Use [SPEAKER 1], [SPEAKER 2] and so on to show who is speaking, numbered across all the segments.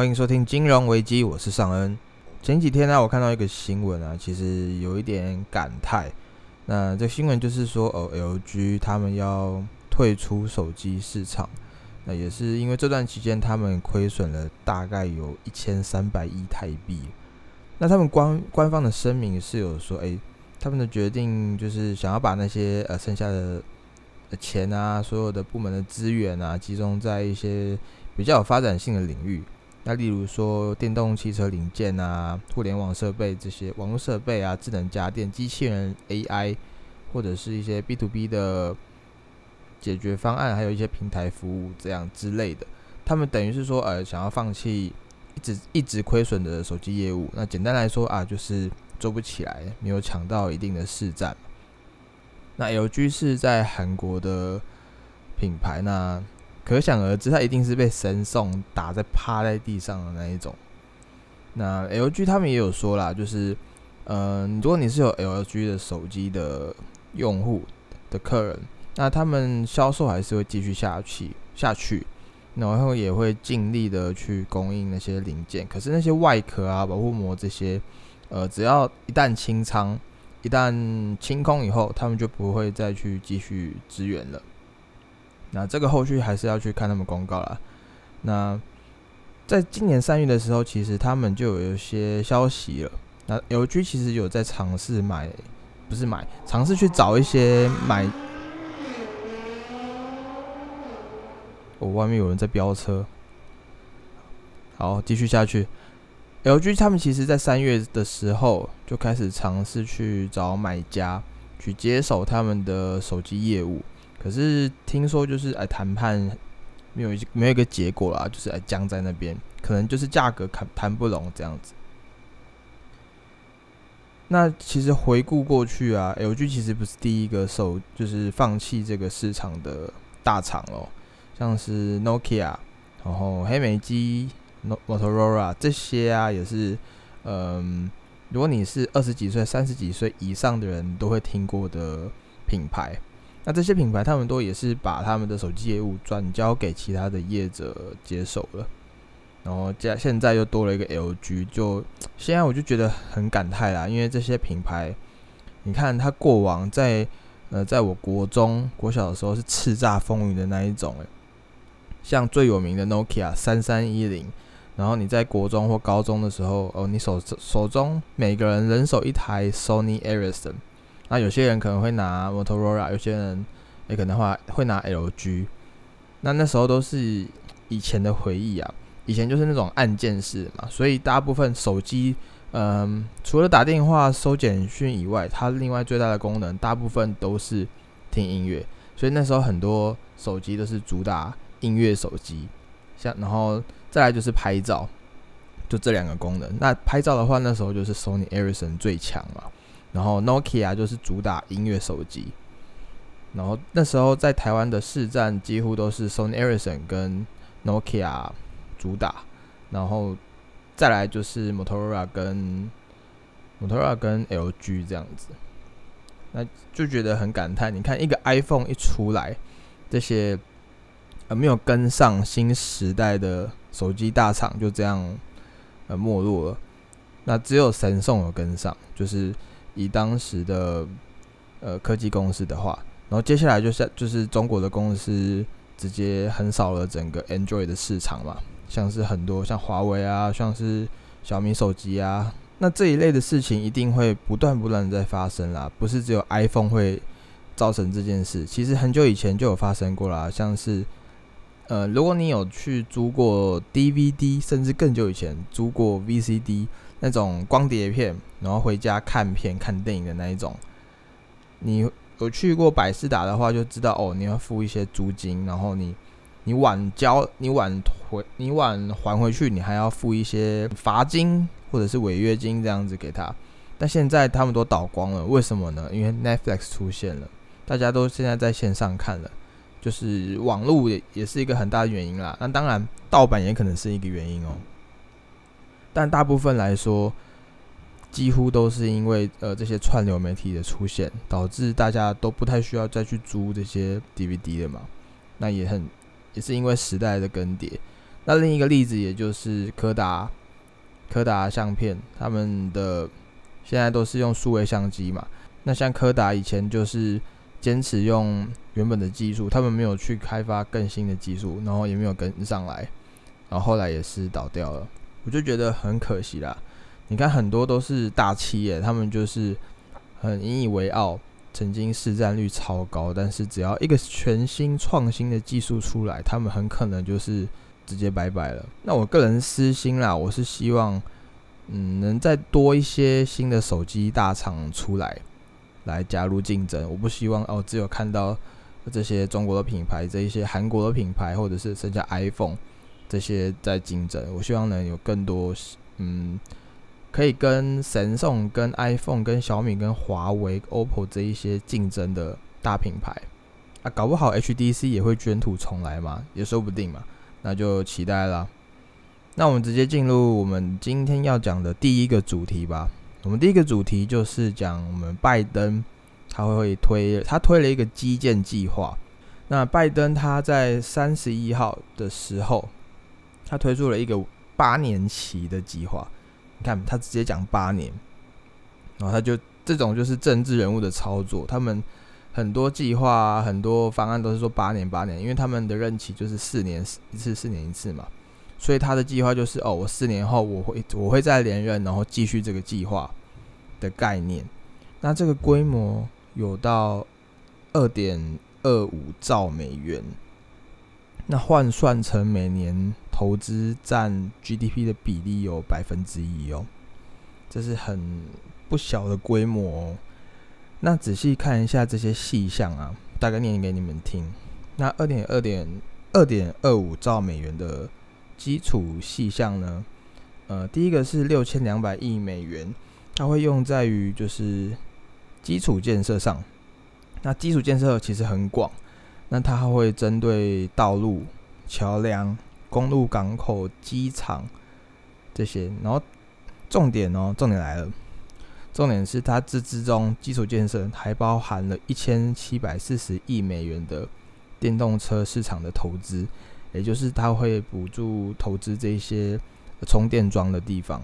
[SPEAKER 1] 欢迎收听金融危机，我是尚恩。前几天呢，我看到一个新闻啊，其实有一点感叹。那这新闻就是说，哦，LG 他们要退出手机市场。那也是因为这段期间他们亏损了大概有一千三百亿台币。那他们官官方的声明是有说，诶，他们的决定就是想要把那些呃剩下的钱啊，所有的部门的资源啊，集中在一些比较有发展性的领域。那例如说电动汽车零件啊、互联网设备这些网络设备啊、智能家电、机器人 AI，或者是一些 B to B 的解决方案，还有一些平台服务这样之类的。他们等于是说，呃，想要放弃一直一直亏损的手机业务。那简单来说啊，就是做不起来，没有抢到一定的市占。那 LG 是在韩国的品牌，那。可想而知，它一定是被神送打在趴在地上的那一种。那 LG 他们也有说啦，就是，嗯，如果你是有 LG 的手机的用户的客人，那他们销售还是会继续下去下去，然后也会尽力的去供应那些零件。可是那些外壳啊、保护膜这些，呃，只要一旦清仓、一旦清空以后，他们就不会再去继续支援了。那这个后续还是要去看他们公告啦。那在今年三月的时候，其实他们就有一些消息了。那 LG 其实有在尝试买，不是买，尝试去找一些买。我外面有人在飙车。好，继续下去。LG 他们其实在三月的时候就开始尝试去找买家，去接手他们的手机业务。可是听说就是哎谈判没有没有一个结果啦，就是哎僵在那边，可能就是价格谈谈不拢这样子。那其实回顾过去啊，LG 其实不是第一个受就是放弃这个市场的大厂哦，像是 Nokia，然后黑莓机、Motorola 这些啊，也是嗯，如果你是二十几岁、三十几岁以上的人都会听过的品牌。那这些品牌，他们都也是把他们的手机业务转交给其他的业者接手了，然后加现在又多了一个 LG，就现在我就觉得很感慨啦，因为这些品牌，你看它过往在呃，在我国中国小的时候是叱咤风云的那一种，像最有名的 Nokia 三三一零，然后你在国中或高中的时候，哦，你手手中每个人人手一台 Sony Ericsson。那有些人可能会拿 Motorola，有些人也可能话会拿 LG。那那时候都是以前的回忆啊，以前就是那种按键式嘛，所以大部分手机，嗯，除了打电话、收简讯以外，它另外最大的功能，大部分都是听音乐。所以那时候很多手机都是主打音乐手机，像然后再来就是拍照，就这两个功能。那拍照的话，那时候就是 Sony Ericsson 最强了。然后 Nokia 就是主打音乐手机，然后那时候在台湾的市占几乎都是 Sony Ericsson 跟 Nokia 主打，然后再来就是 Motorola 跟 Motorola 跟 LG 这样子，那就觉得很感叹。你看一个 iPhone 一出来，这些呃没有跟上新时代的手机大厂就这样呃没落了，那只有神送有跟上，就是。以当时的呃科技公司的话，然后接下来就是就是中国的公司直接横扫了整个 Android 的市场嘛，像是很多像华为啊，像是小米手机啊，那这一类的事情一定会不断不断的在发生啦，不是只有 iPhone 会造成这件事，其实很久以前就有发生过啦，像是呃如果你有去租过 DVD，甚至更久以前租过 VCD。那种光碟片，然后回家看片、看电影的那一种，你有去过百事达的话，就知道哦，你要付一些租金，然后你你晚交、你晚回、你晚还回去，你还要付一些罚金或者是违约金这样子给他。但现在他们都倒光了，为什么呢？因为 Netflix 出现了，大家都现在在线上看了，就是网络也也是一个很大的原因啦。那当然，盗版也可能是一个原因哦。但大部分来说，几乎都是因为呃这些串流媒体的出现，导致大家都不太需要再去租这些 DVD 了嘛。那也很也是因为时代的更迭。那另一个例子也就是柯达，柯达相片，他们的现在都是用数位相机嘛。那像柯达以前就是坚持用原本的技术，他们没有去开发更新的技术，然后也没有跟上来，然后后来也是倒掉了。我就觉得很可惜啦。你看很多都是大企业，他们就是很引以为傲，曾经市占率超高，但是只要一个全新创新的技术出来，他们很可能就是直接拜拜了。那我个人私心啦，我是希望，嗯，能再多一些新的手机大厂出来，来加入竞争。我不希望哦，只有看到这些中国的品牌，这一些韩国的品牌，或者是剩下 iPhone 这些在竞争。我希望能有更多，嗯。可以跟神送、跟 iPhone、跟小米、跟华为、OPPO 这一些竞争的大品牌啊，搞不好 HDC 也会卷土重来嘛，也说不定嘛，那就期待了。那我们直接进入我们今天要讲的第一个主题吧。我们第一个主题就是讲我们拜登他会推他推了一个基建计划。那拜登他在三十一号的时候，他推出了一个八年期的计划。你看，他直接讲八年，然后他就这种就是政治人物的操作，他们很多计划、很多方案都是说八年、八年，因为他们的任期就是四年一次、四年一次嘛，所以他的计划就是哦，我四年后我会我会再连任，然后继续这个计划的概念。那这个规模有到二点二五兆美元，那换算成每年。投资占 GDP 的比例有百分之一哦，这是很不小的规模哦。那仔细看一下这些细项啊，大概念给你们听。那二点二点二点二五兆美元的基础细项呢？呃，第一个是六千两百亿美元，它会用在于就是基础建设上。那基础建设其实很广，那它会针对道路、桥梁。公路、港口、机场这些，然后重点哦，重点来了，重点是它这之中基础建设还包含了一千七百四十亿美元的电动车市场的投资，也就是它会补助投资这些充电桩的地方。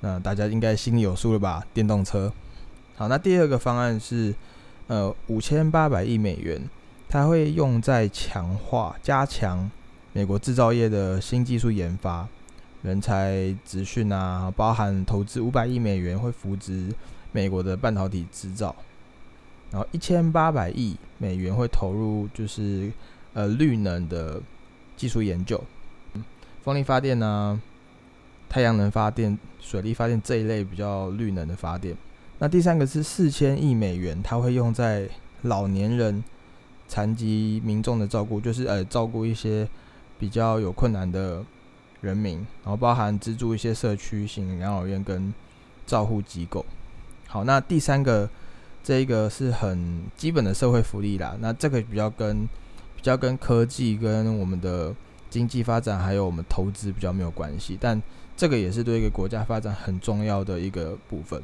[SPEAKER 1] 那大家应该心里有数了吧？电动车。好，那第二个方案是呃五千八百亿美元，它会用在强化、加强。美国制造业的新技术研发、人才资讯啊，包含投资五百亿美元会扶植美国的半导体制造，然后一千八百亿美元会投入就是呃绿能的技术研究，风力发电呢、太阳能发电、水力发电这一类比较绿能的发电。那第三个是四千亿美元，它会用在老年人、残疾民众的照顾，就是呃照顾一些。比较有困难的人民，然后包含资助一些社区型养老院跟照护机构。好，那第三个这一个是很基本的社会福利啦。那这个比较跟比较跟科技跟我们的经济发展还有我们投资比较没有关系，但这个也是对一个国家发展很重要的一个部分。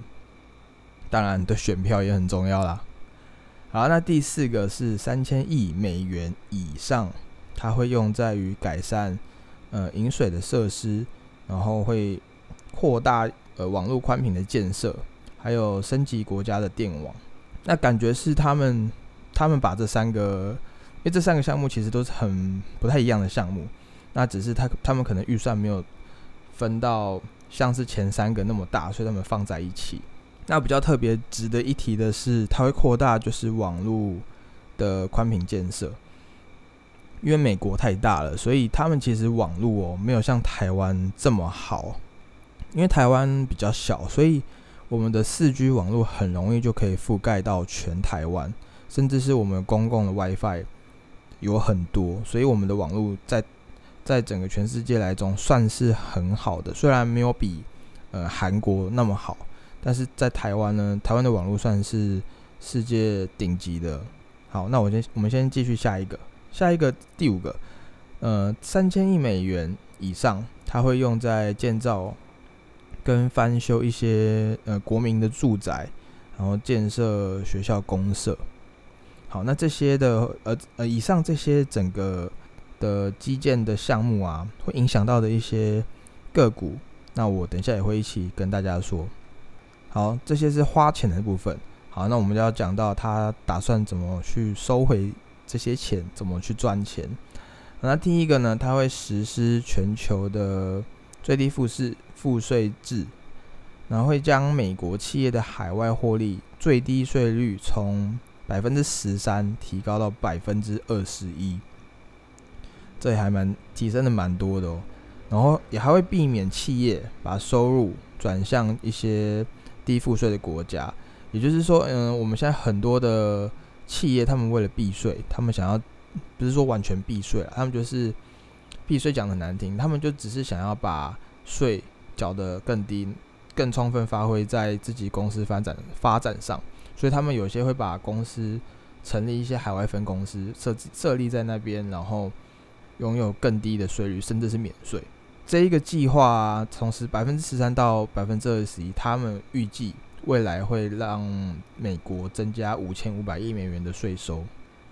[SPEAKER 1] 当然，的选票也很重要啦。好，那第四个是三千亿美元以上。它会用在于改善呃饮水的设施，然后会扩大呃网络宽频的建设，还有升级国家的电网。那感觉是他们他们把这三个，因为这三个项目其实都是很不太一样的项目，那只是他他们可能预算没有分到像是前三个那么大，所以他们放在一起。那比较特别值得一提的是，它会扩大就是网络的宽频建设。因为美国太大了，所以他们其实网络哦没有像台湾这么好。因为台湾比较小，所以我们的四 G 网络很容易就可以覆盖到全台湾，甚至是我们公共的 WiFi 有很多，所以我们的网络在在整个全世界来中算是很好的。虽然没有比呃韩国那么好，但是在台湾呢，台湾的网络算是世界顶级的。好，那我先我们先继续下一个。下一个第五个，呃，三千亿美元以上，它会用在建造跟翻修一些呃国民的住宅，然后建设学校公社。好，那这些的呃呃以上这些整个的基建的项目啊，会影响到的一些个股，那我等一下也会一起跟大家说。好，这些是花钱的部分。好，那我们就要讲到他打算怎么去收回这些钱，怎么去赚钱。那第一个呢，他会实施全球的最低富士赋税制，然后会将美国企业的海外获利最低税率从百分之十三提高到百分之二十一，这也还蛮提升的蛮多的哦。然后也还会避免企业把收入转向一些低赋税的国家。也就是说，嗯，我们现在很多的企业，他们为了避税，他们想要不是说完全避税了，他们就是避税讲的难听，他们就只是想要把税缴得更低，更充分发挥在自己公司发展发展上，所以他们有些会把公司成立一些海外分公司，设设立在那边，然后拥有更低的税率，甚至是免税。这一个计划从十百分之十三到百分之二十一，他们预计。未来会让美国增加五千五百亿美元的税收。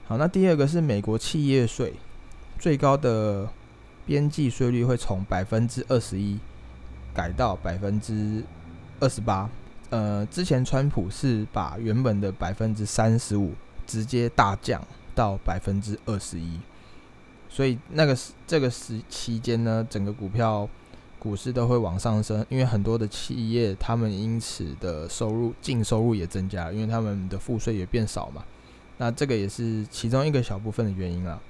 [SPEAKER 1] 好，那第二个是美国企业税，最高的边际税率会从百分之二十一改到百分之二十八。呃，之前川普是把原本的百分之三十五直接大降到百分之二十一，所以那个时这个时期间呢，整个股票。股市都会往上升，因为很多的企业，他们因此的收入净收入也增加，因为他们的赋税也变少嘛。那这个也是其中一个小部分的原因啦。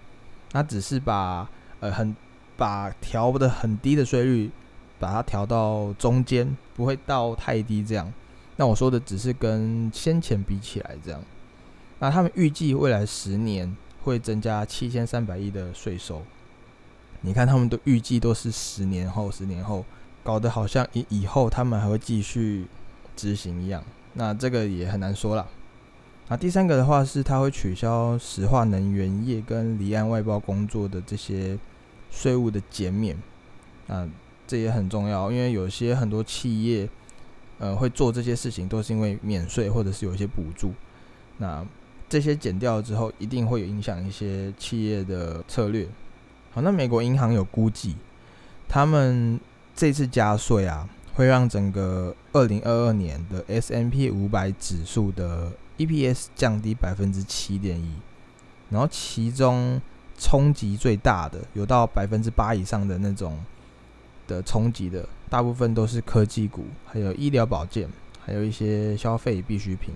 [SPEAKER 1] 那只是把呃很把调的很低的税率，把它调到中间，不会到太低这样。那我说的只是跟先前比起来这样。那他们预计未来十年会增加七千三百亿的税收。你看，他们都预计都是十年后、十年后，搞得好像以以后他们还会继续执行一样。那这个也很难说了。那第三个的话是，他会取消石化能源业跟离岸外包工作的这些税务的减免。那这也很重要，因为有些很多企业，呃，会做这些事情都是因为免税或者是有一些补助。那这些减掉之后，一定会有影响一些企业的策略。好，那美国银行有估计，他们这次加税啊，会让整个二零二二年的 S M P 五百指数的 E P S 降低百分之七点一，然后其中冲击最大的，有到百分之八以上的那种的冲击的，大部分都是科技股，还有医疗保健，还有一些消费必需品。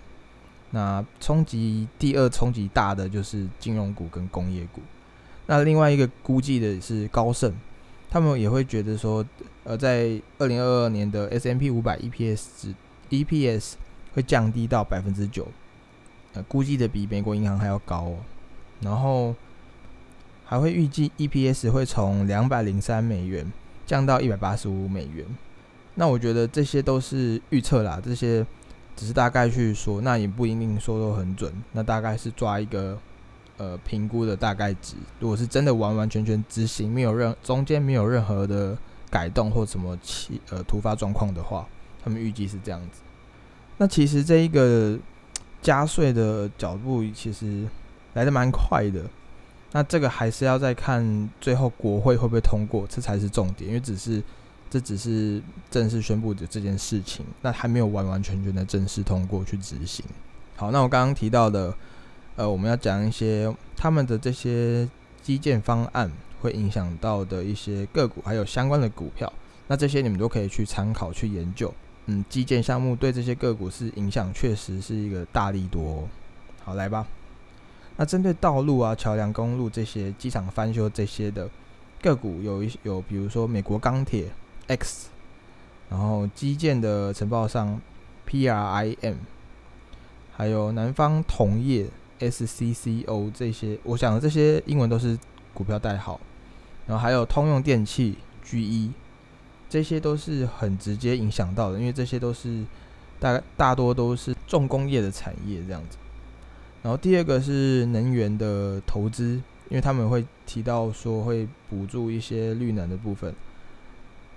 [SPEAKER 1] 那冲击第二冲击大的就是金融股跟工业股。那另外一个估计的是高盛，他们也会觉得说，呃，在二零二二年的 S M P 五百 E P S 值 E P S 会降低到百分之九，呃，估计的比美国银行还要高哦。然后还会预计 E P S 会从两百零三美元降到一百八十五美元。那我觉得这些都是预测啦，这些只是大概去说，那也不一定说都很准。那大概是抓一个。呃，评估的大概值，如果是真的完完全全执行，没有任中间没有任何的改动或什么其呃突发状况的话，他们预计是这样子。那其实这一个加税的脚步其实来的蛮快的。那这个还是要再看最后国会会不会通过，这才是重点，因为只是这只是正式宣布的这件事情，那还没有完完全全的正式通过去执行。好，那我刚刚提到的。呃，我们要讲一些他们的这些基建方案会影响到的一些个股，还有相关的股票。那这些你们都可以去参考去研究。嗯，基建项目对这些个股是影响，确实是一个大力多。好，来吧。那针对道路啊、桥梁、公路这些机场翻修这些的个股，有一有，比如说美国钢铁 X，然后基建的承包商 PRIM，还有南方铜业。SCCO 这些，我想这些英文都是股票代号，然后还有通用电器 GE，这些都是很直接影响到的，因为这些都是大大多都是重工业的产业这样子。然后第二个是能源的投资，因为他们会提到说会补助一些绿能的部分。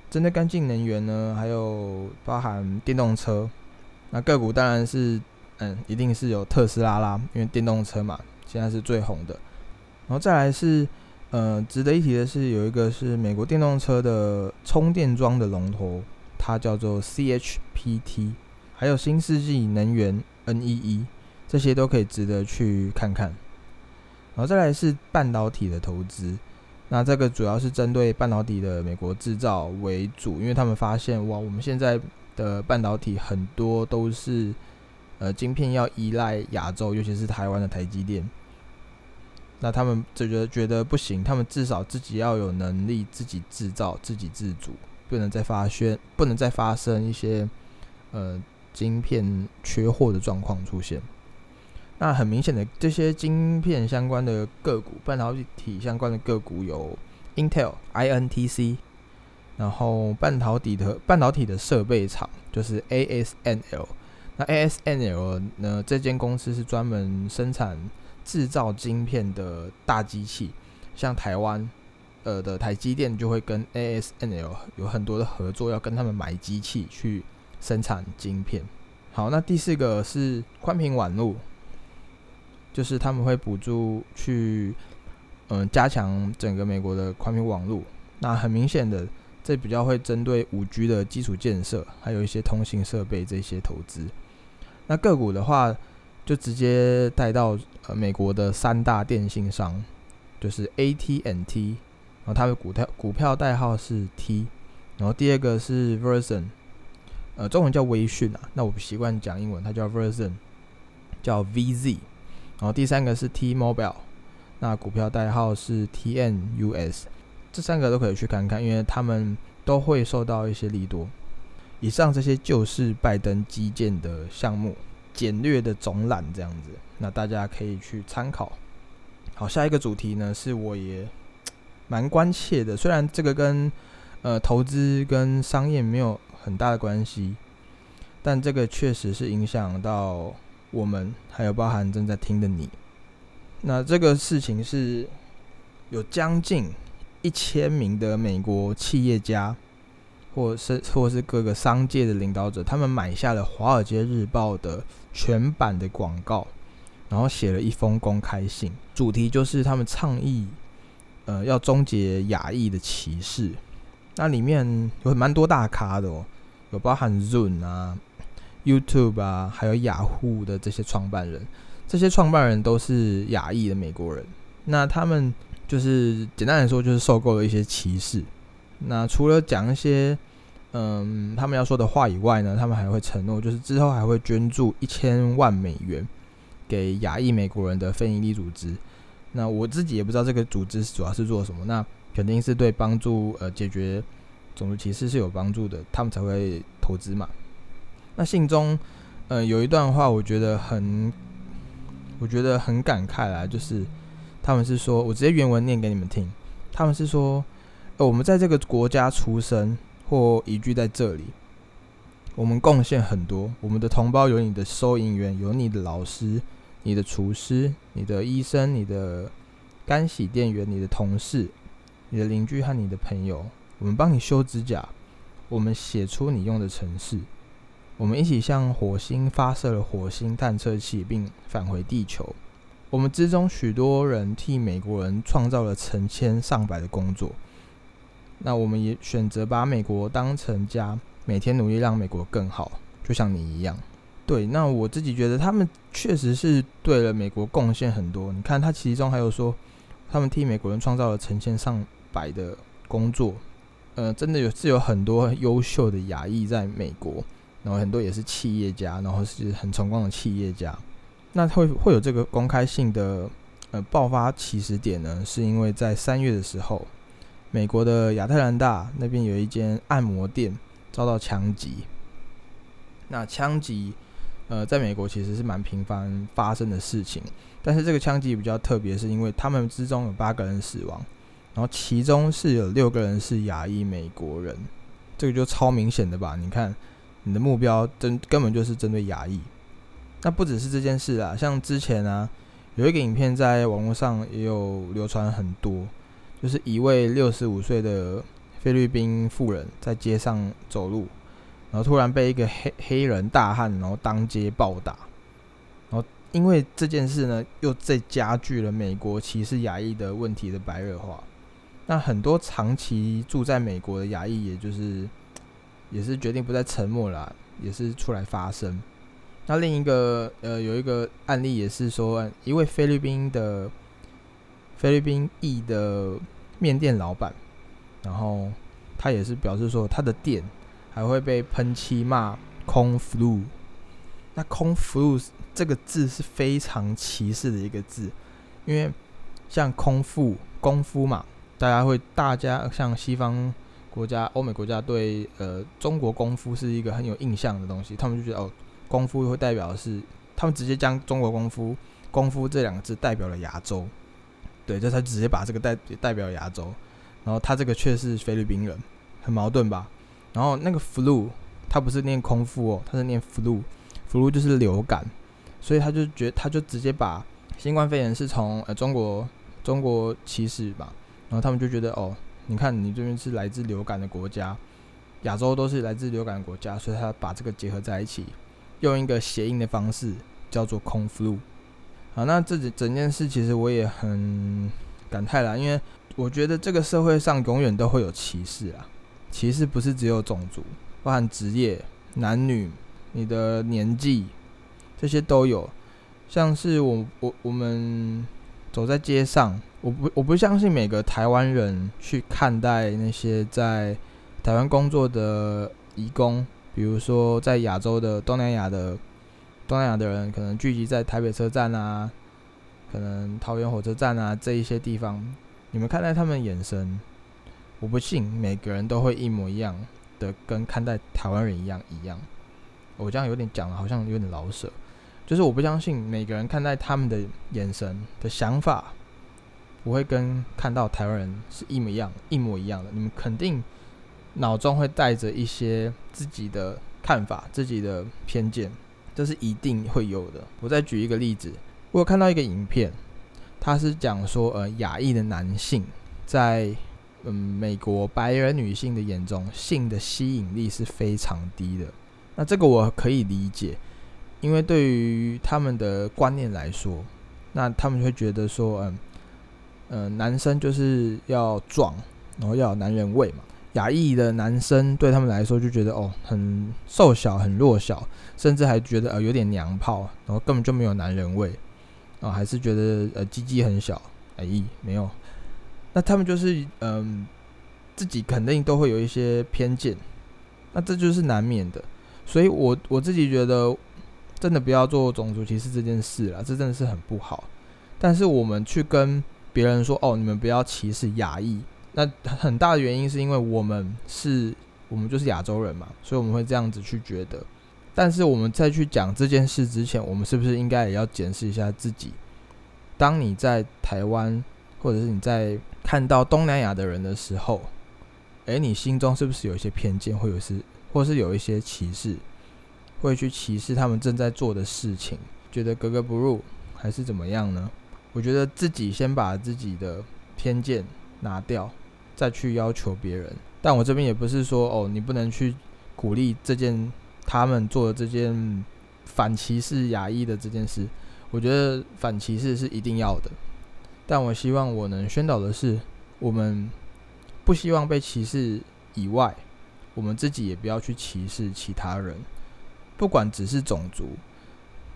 [SPEAKER 1] 针对干净能源呢，还有包含电动车，那个股当然是。嗯，一定是有特斯拉啦，因为电动车嘛，现在是最红的。然后再来是，呃，值得一提的是，有一个是美国电动车的充电桩的龙头，它叫做 CHPT，还有新世纪能源 NEE，这些都可以值得去看看。然后再来是半导体的投资，那这个主要是针对半导体的美国制造为主，因为他们发现哇，我们现在的半导体很多都是呃晶片要依赖亚洲，尤其是台湾的台积电。那他们就觉得觉得不行，他们至少自己要有能力自己制造、自给自足，不能再发现，不能再发生一些呃晶片缺货的状况出现。那很明显的，这些晶片相关的个股、半导体相关的个股有 Intel、INTC，然后半导体的半导体的设备厂就是 ASNL。那 ASNL 呢，这间公司是专门生产制造晶片的大机器，像台湾呃的台积电就会跟 ASNL 有很多的合作，要跟他们买机器去生产晶片。好，那第四个是宽频网络。就是他们会补助去，嗯，加强整个美国的宽频网络。那很明显的，这比较会针对五 G 的基础建设，还有一些通信设备这些投资。那个股的话，就直接带到呃美国的三大电信商，就是 AT&T，然后它的股票股票代号是 T，然后第二个是 Verizon，呃，中文叫微讯啊，那我不习惯讲英文，它叫 Verizon，叫 VZ。然后第三个是 T-Mobile，那股票代号是 TNUS，这三个都可以去看看，因为他们都会受到一些利多。以上这些就是拜登基建的项目简略的总览这样子，那大家可以去参考。好，下一个主题呢是我也蛮关切的，虽然这个跟呃投资跟商业没有很大的关系，但这个确实是影响到。我们还有包含正在听的你，那这个事情是有将近一千名的美国企业家，或是或是各个商界的领导者，他们买下了《华尔街日报》的全版的广告，然后写了一封公开信，主题就是他们倡议，呃，要终结亚裔的歧视。那里面有蛮多大咖的哦，有包含 Zoom 啊。YouTube 啊，还有雅虎的这些创办人，这些创办人都是亚裔的美国人。那他们就是简单来说，就是受够了一些歧视。那除了讲一些嗯他们要说的话以外呢，他们还会承诺，就是之后还会捐助一千万美元给亚裔美国人的非营利组织。那我自己也不知道这个组织主要是做什么，那肯定是对帮助呃解决种族歧视是有帮助的，他们才会投资嘛。那信中，呃，有一段话，我觉得很，我觉得很感慨啦，就是他们是说，我直接原文念给你们听，他们是说，呃，我们在这个国家出生或移居在这里，我们贡献很多，我们的同胞有你的收银员，有你的老师，你的厨师，你的医生，你的干洗店员，你的同事，你的邻居和你的朋友，我们帮你修指甲，我们写出你用的城市。我们一起向火星发射了火星探测器，并返回地球。我们之中许多人替美国人创造了成千上百的工作。那我们也选择把美国当成家，每天努力让美国更好，就像你一样。对，那我自己觉得他们确实是对了美国贡献很多。你看，他其中还有说，他们替美国人创造了成千上百的工作。呃，真的有是有很多优秀的亚裔在美国。然后很多也是企业家，然后是很成功的企业家。那会会有这个公开性的呃爆发起始点呢？是因为在三月的时候，美国的亚特兰大那边有一间按摩店遭到枪击。那枪击呃，在美国其实是蛮频繁发生的事情，但是这个枪击比较特别，是因为他们之中有八个人死亡，然后其中是有六个人是亚裔美国人，这个就超明显的吧？你看。你的目标针根本就是针对亚裔，那不只是这件事啊，像之前啊，有一个影片在网络上也有流传很多，就是一位六十五岁的菲律宾妇人在街上走路，然后突然被一个黑黑人大汉然后当街暴打，然后因为这件事呢，又再加剧了美国歧视亚裔的问题的白热化。那很多长期住在美国的亚裔，也就是也是决定不再沉默了，也是出来发声。那另一个呃，有一个案例也是说，一位菲律宾的菲律宾裔的面店老板，然后他也是表示说，他的店还会被喷漆骂空 flu。那空 flu 这个字是非常歧视的一个字，因为像空腹功夫嘛，大家会大家像西方国家、欧美国家对呃中国功夫是一个很有印象的东西，他们就觉得哦。功夫会代表的是，他们直接将中国功夫“功夫”这两个字代表了亚洲，对，这才直接把这个代代表亚洲。然后他这个却是菲律宾人，很矛盾吧？然后那个 “flu”，他不是念空腹哦，他是念 “flu”，“flu” 就是流感，所以他就觉他就直接把新冠肺炎是从呃中国中国起始吧，然后他们就觉得哦，你看你这边是来自流感的国家，亚洲都是来自流感国家，所以他把这个结合在一起。用一个谐音的方式叫做“空 flu”。好，那这整整件事其实我也很感叹啦，因为我觉得这个社会上永远都会有歧视啊。歧视不是只有种族，包含职业、男女、你的年纪，这些都有。像是我我我们走在街上，我不我不相信每个台湾人去看待那些在台湾工作的移工。比如说，在亚洲的东南亚的东南亚的人，可能聚集在台北车站啊，可能桃园火车站啊这一些地方，你们看待他们眼神，我不信每个人都会一模一样的跟看待台湾人一样一样。我这样有点讲了，好像有点老舍，就是我不相信每个人看待他们的眼神的想法，不会跟看到台湾人是一模一样一模一样的。你们肯定。脑中会带着一些自己的看法、自己的偏见，这是一定会有的。我再举一个例子，我有看到一个影片，他是讲说，呃，亚裔的男性在嗯美国白人女性的眼中，性的吸引力是非常低的。那这个我可以理解，因为对于他们的观念来说，那他们会觉得说，嗯嗯，男生就是要壮，然后要有男人味嘛。亚裔的男生对他们来说就觉得哦很瘦小很弱小，甚至还觉得呃有点娘炮，然后根本就没有男人味，啊还是觉得呃鸡鸡很小，哎没有，那他们就是嗯自己肯定都会有一些偏见，那这就是难免的，所以我我自己觉得真的不要做种族歧视这件事了，这真的是很不好。但是我们去跟别人说哦你们不要歧视亚裔。那很大的原因是因为我们是，我们就是亚洲人嘛，所以我们会这样子去觉得。但是我们在去讲这件事之前，我们是不是应该也要检视一下自己？当你在台湾，或者是你在看到东南亚的人的时候，诶，你心中是不是有一些偏见，或者是，或是有一些歧视，会去歧视他们正在做的事情，觉得格格不入，还是怎么样呢？我觉得自己先把自己的偏见拿掉。再去要求别人，但我这边也不是说哦，你不能去鼓励这件他们做的这件反歧视亚裔的这件事。我觉得反歧视是一定要的，但我希望我能宣导的是，我们不希望被歧视以外，我们自己也不要去歧视其他人，不管只是种族，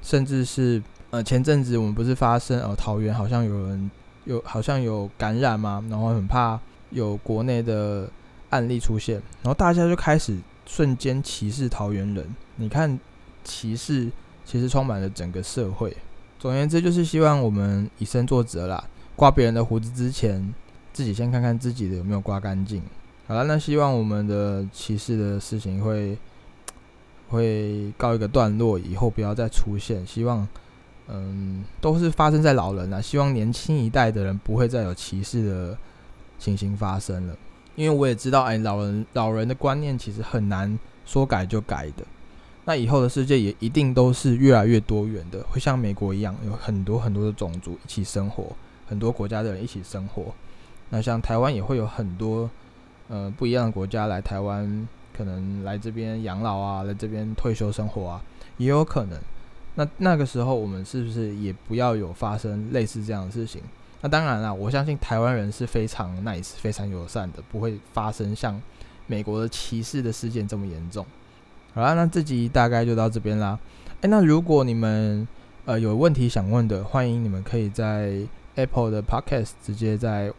[SPEAKER 1] 甚至是呃前阵子我们不是发生呃桃园好像有人有好像有感染吗？然后很怕。有国内的案例出现，然后大家就开始瞬间歧视桃园人。你看，歧视其实充满了整个社会。总而言之，就是希望我们以身作则啦。刮别人的胡子之前，自己先看看自己的有没有刮干净。好了，那希望我们的歧视的事情会会告一个段落，以后不要再出现。希望，嗯，都是发生在老人啊。希望年轻一代的人不会再有歧视的。情形发生了，因为我也知道，哎，老人老人的观念其实很难说改就改的。那以后的世界也一定都是越来越多元的，会像美国一样，有很多很多的种族一起生活，很多国家的人一起生活。那像台湾也会有很多呃不一样的国家来台湾，可能来这边养老啊，来这边退休生活啊，也有可能。那那个时候我们是不是也不要有发生类似这样的事情？那当然了，我相信台湾人是非常 nice、非常友善的，不会发生像美国的歧视的事件这么严重。好啦，那这集大概就到这边啦。诶，那如果你们呃有问题想问的，欢迎你们可以在 Apple 的 Podcast 直接在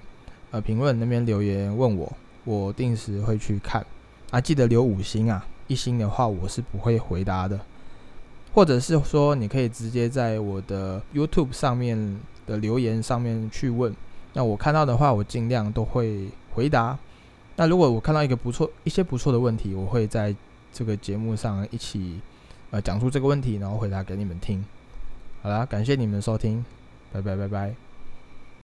[SPEAKER 1] 呃评论那边留言问我，我定时会去看啊，记得留五星啊，一星的话我是不会回答的。或者是说，你可以直接在我的 YouTube 上面的留言上面去问，那我看到的话，我尽量都会回答。那如果我看到一个不错、一些不错的问题，我会在这个节目上一起呃讲出这个问题，然后回答给你们听。好啦，感谢你们收听，拜拜拜拜。